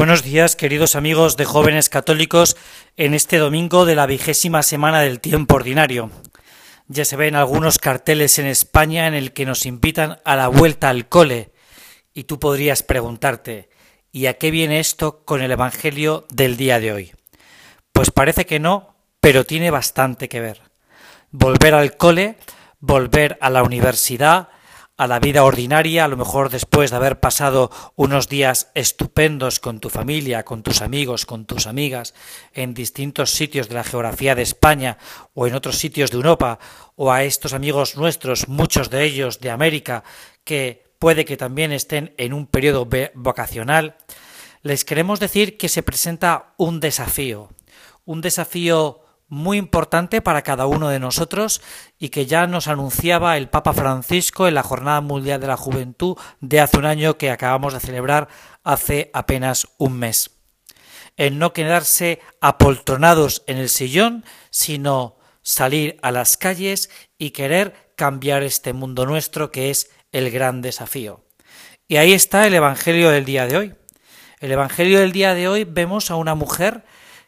Buenos días, queridos amigos de jóvenes católicos, en este domingo de la vigésima semana del tiempo ordinario. Ya se ven algunos carteles en España en el que nos invitan a la vuelta al cole. Y tú podrías preguntarte, ¿y a qué viene esto con el Evangelio del día de hoy? Pues parece que no, pero tiene bastante que ver. Volver al cole, volver a la universidad, a la vida ordinaria, a lo mejor después de haber pasado unos días estupendos con tu familia, con tus amigos, con tus amigas, en distintos sitios de la geografía de España o en otros sitios de Europa, o a estos amigos nuestros, muchos de ellos de América, que puede que también estén en un periodo vocacional, les queremos decir que se presenta un desafío, un desafío muy importante para cada uno de nosotros y que ya nos anunciaba el Papa Francisco en la Jornada Mundial de la Juventud de hace un año que acabamos de celebrar hace apenas un mes. El no quedarse apoltronados en el sillón, sino salir a las calles y querer cambiar este mundo nuestro que es el gran desafío. Y ahí está el Evangelio del día de hoy. El Evangelio del día de hoy vemos a una mujer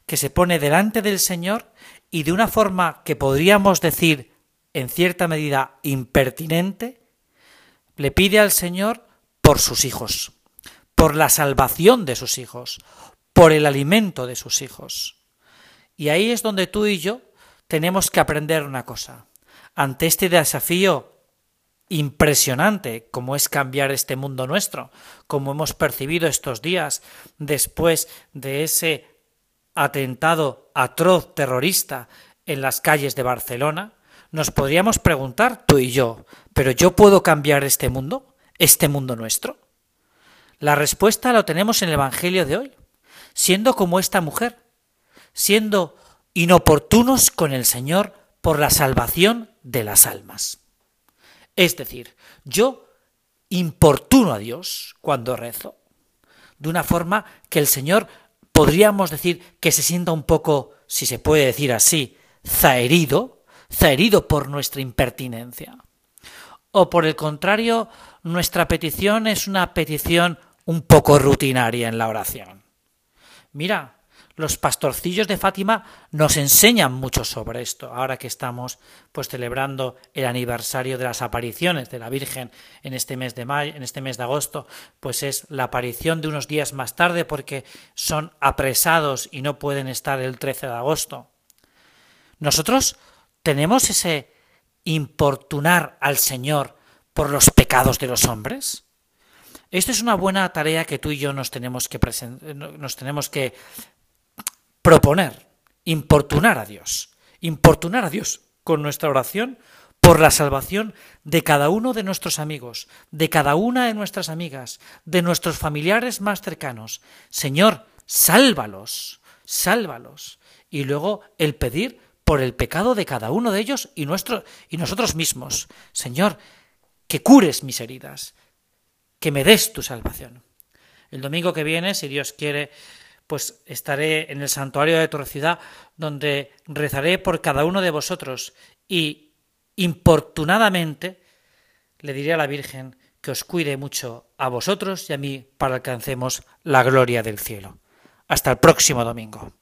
que se pone delante del Señor y de una forma que podríamos decir en cierta medida impertinente, le pide al Señor por sus hijos, por la salvación de sus hijos, por el alimento de sus hijos. Y ahí es donde tú y yo tenemos que aprender una cosa. Ante este desafío impresionante como es cambiar este mundo nuestro, como hemos percibido estos días después de ese atentado atroz terrorista en las calles de Barcelona, nos podríamos preguntar tú y yo, ¿pero yo puedo cambiar este mundo? ¿Este mundo nuestro? La respuesta la tenemos en el Evangelio de hoy, siendo como esta mujer, siendo inoportunos con el Señor por la salvación de las almas. Es decir, yo importuno a Dios cuando rezo, de una forma que el Señor podríamos decir que se sienta un poco, si se puede decir así, zaherido, zaherido por nuestra impertinencia. O por el contrario, nuestra petición es una petición un poco rutinaria en la oración. Mira, los pastorcillos de Fátima nos enseñan mucho sobre esto, ahora que estamos pues celebrando el aniversario de las apariciones de la Virgen en este mes de mayo, en este mes de agosto, pues es la aparición de unos días más tarde porque son apresados y no pueden estar el 13 de agosto. Nosotros tenemos ese importunar al Señor por los pecados de los hombres. Esta es una buena tarea que tú y yo nos tenemos que, nos tenemos que proponer, importunar a Dios, importunar a Dios con nuestra oración por la salvación de cada uno de nuestros amigos, de cada una de nuestras amigas, de nuestros familiares más cercanos. Señor, sálvalos, sálvalos. Y luego el pedir por el pecado de cada uno de ellos y, nuestro, y nosotros mismos. Señor, que cures mis heridas, que me des tu salvación. El domingo que viene, si Dios quiere, pues estaré en el santuario de tu ciudad, donde rezaré por cada uno de vosotros y importunadamente le diré a la Virgen que os cuide mucho a vosotros y a mí para alcancemos la gloria del cielo. Hasta el próximo domingo.